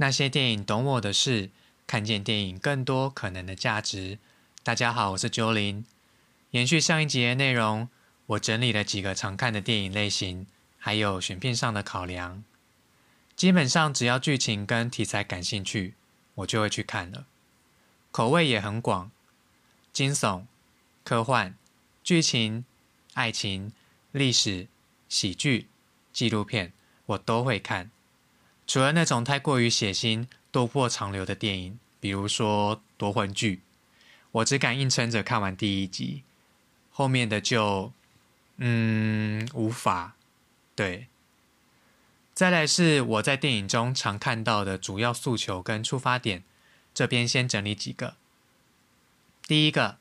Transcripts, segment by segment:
那些电影懂我的事，看见电影更多可能的价值。大家好，我是 Jolin。延续上一集的内容，我整理了几个常看的电影类型，还有选片上的考量。基本上只要剧情跟题材感兴趣，我就会去看了。口味也很广，惊悚、科幻、剧情、爱情、历史、喜剧、纪录片，我都会看。除了那种太过于血腥、斗破长流的电影，比如说夺魂剧，我只敢硬撑着看完第一集，后面的就，嗯，无法。对，再来是我在电影中常看到的主要诉求跟出发点，这边先整理几个。第一个，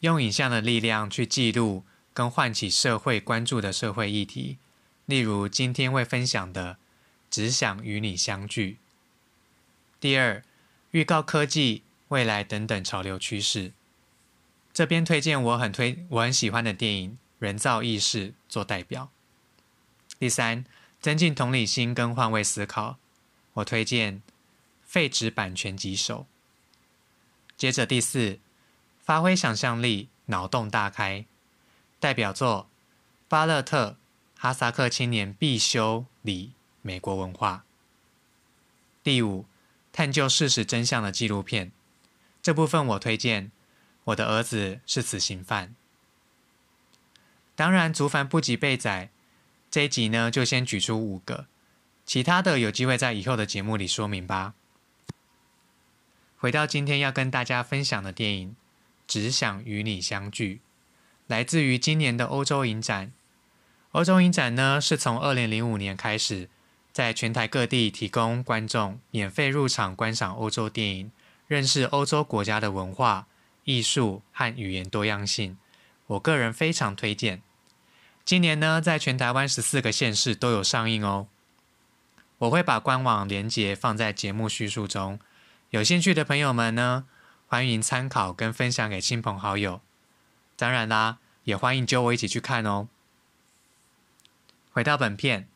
用影像的力量去记录跟唤起社会关注的社会议题，例如今天会分享的。只想与你相聚。第二，预告科技、未来等等潮流趋势。这边推荐我很推、我很喜欢的电影《人造意识》做代表。第三，增进同理心跟换位思考。我推荐《废纸版权棘手》。接着第四，发挥想象力，脑洞大开。代表作《巴勒特》，哈萨克青年必修理。美国文化。第五，探究事实真相的纪录片，这部分我推荐《我的儿子是死刑犯》。当然，足凡不及被宰，这一集呢就先举出五个，其他的有机会在以后的节目里说明吧。回到今天要跟大家分享的电影《只想与你相聚》，来自于今年的欧洲影展。欧洲影展呢是从二零零五年开始。在全台各地提供观众免费入场观赏欧洲电影，认识欧洲国家的文化、艺术和语言多样性。我个人非常推荐。今年呢，在全台湾十四个县市都有上映哦。我会把官网连结放在节目叙述中，有兴趣的朋友们呢，欢迎参考跟分享给亲朋好友。当然啦，也欢迎揪我一起去看哦。回到本片。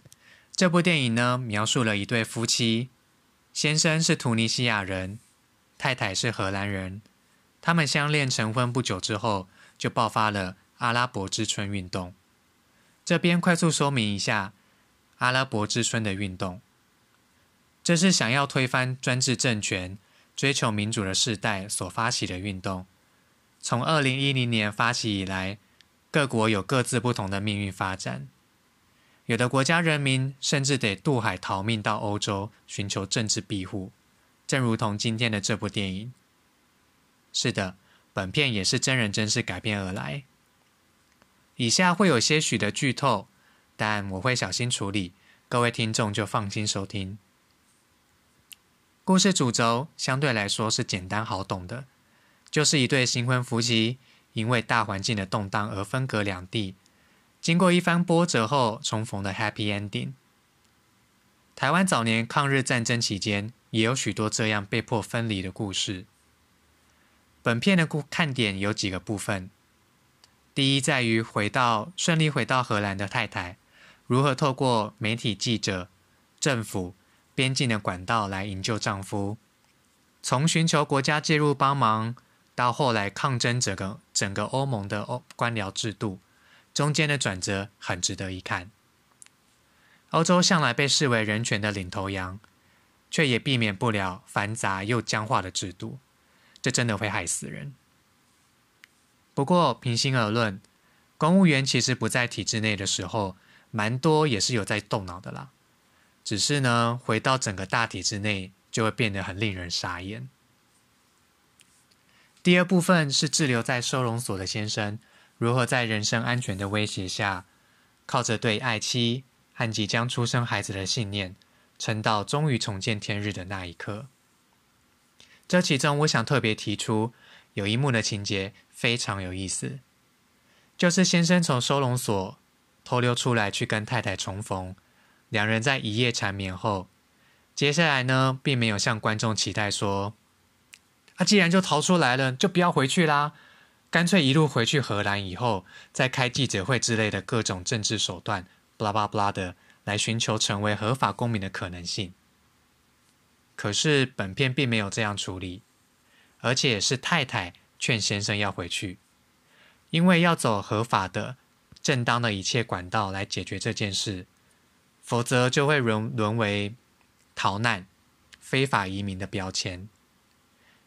这部电影呢，描述了一对夫妻，先生是突尼西亚人，太太是荷兰人。他们相恋成婚不久之后，就爆发了阿拉伯之春运动。这边快速说明一下阿拉伯之春的运动，这是想要推翻专制政权、追求民主的世代所发起的运动。从二零一零年发起以来，各国有各自不同的命运发展。有的国家人民甚至得渡海逃命到欧洲寻求政治庇护，正如同今天的这部电影。是的，本片也是真人真事改编而来。以下会有些许的剧透，但我会小心处理，各位听众就放心收听。故事主轴相对来说是简单好懂的，就是一对新婚夫妻因为大环境的动荡而分隔两地。经过一番波折后重逢的 Happy Ending。台湾早年抗日战争期间也有许多这样被迫分离的故事。本片的故看点有几个部分：第一，在于回到顺利回到荷兰的太太，如何透过媒体记者、政府、边境的管道来营救丈夫，从寻求国家介入帮忙，到后来抗争整个整个欧盟的欧官僚制度。中间的转折很值得一看。欧洲向来被视为人权的领头羊，却也避免不了繁杂又僵化的制度，这真的会害死人。不过，平心而论，公务员其实不在体制内的时候，蛮多也是有在动脑的啦。只是呢，回到整个大体制内，就会变得很令人傻眼。第二部分是滞留在收容所的先生。如何在人身安全的威胁下，靠着对爱妻和即将出生孩子的信念，撑到终于重见天日的那一刻？这其中，我想特别提出有一幕的情节非常有意思，就是先生从收容所偷溜出来去跟太太重逢，两人在一夜缠绵后，接下来呢，并没有向观众期待说：“啊，既然就逃出来了，就不要回去啦。”干脆一路回去荷兰，以后再开记者会之类的各种政治手段，巴拉巴拉的来寻求成为合法公民的可能性。可是本片并没有这样处理，而且是太太劝先生要回去，因为要走合法的、正当的一切管道来解决这件事，否则就会沦沦为逃难、非法移民的标签。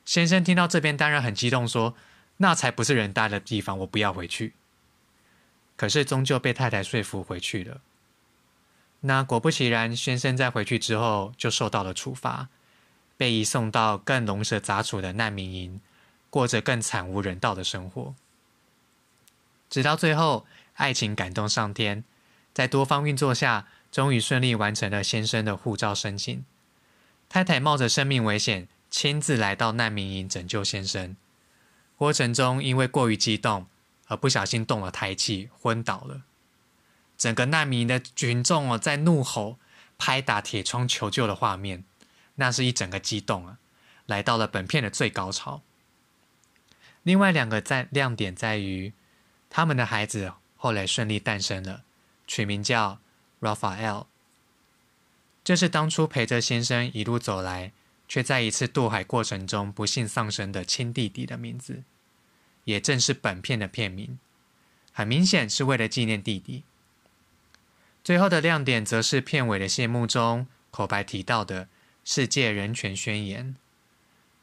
先生听到这边当然很激动，说：“那才不是人待的地方，我不要回去。”可是终究被太太说服回去了。那果不其然，先生在回去之后就受到了处罚，被移送到更龙蛇杂处的难民营，过着更惨无人道的生活。直到最后，爱情感动上天，在多方运作下，终于顺利完成了先生的护照申请。太太冒着生命危险，亲自来到难民营拯救先生。过程中因为过于激动。而不小心动了胎气，昏倒了。整个难民的群众哦，在怒吼、拍打铁窗求救的画面，那是一整个激动啊，来到了本片的最高潮。另外两个在亮点在于，他们的孩子后来顺利诞生了，取名叫 Raphael。这是当初陪着先生一路走来，却在一次渡海过程中不幸丧生的亲弟弟的名字。也正是本片的片名，很明显是为了纪念弟弟。最后的亮点则是片尾的谢幕中口白提到的世界人权宣言，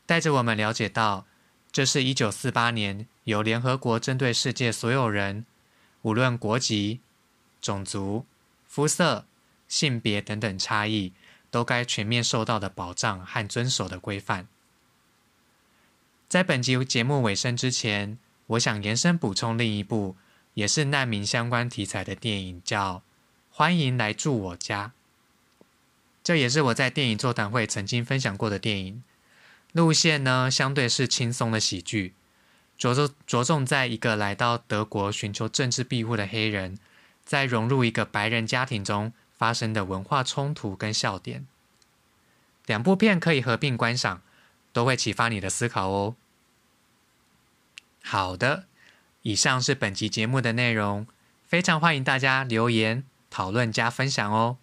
带着我们了解到，这是一九四八年由联合国针对世界所有人，无论国籍、种族、肤色、性别等等差异，都该全面受到的保障和遵守的规范。在本集节目尾声之前，我想延伸补充另一部也是难民相关题材的电影，叫《欢迎来住我家》。这也是我在电影座谈会曾经分享过的电影。路线呢，相对是轻松的喜剧，着重着重在一个来到德国寻求政治庇护的黑人，在融入一个白人家庭中发生的文化冲突跟笑点。两部片可以合并观赏，都会启发你的思考哦。好的，以上是本集节目的内容，非常欢迎大家留言讨论加分享哦。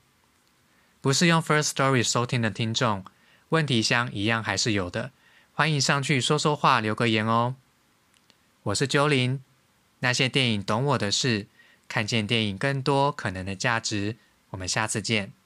不是用 First Story 收听的听众，问题箱一样还是有的，欢迎上去说说话，留个言哦。我是九零，那些电影懂我的事，看见电影更多可能的价值，我们下次见。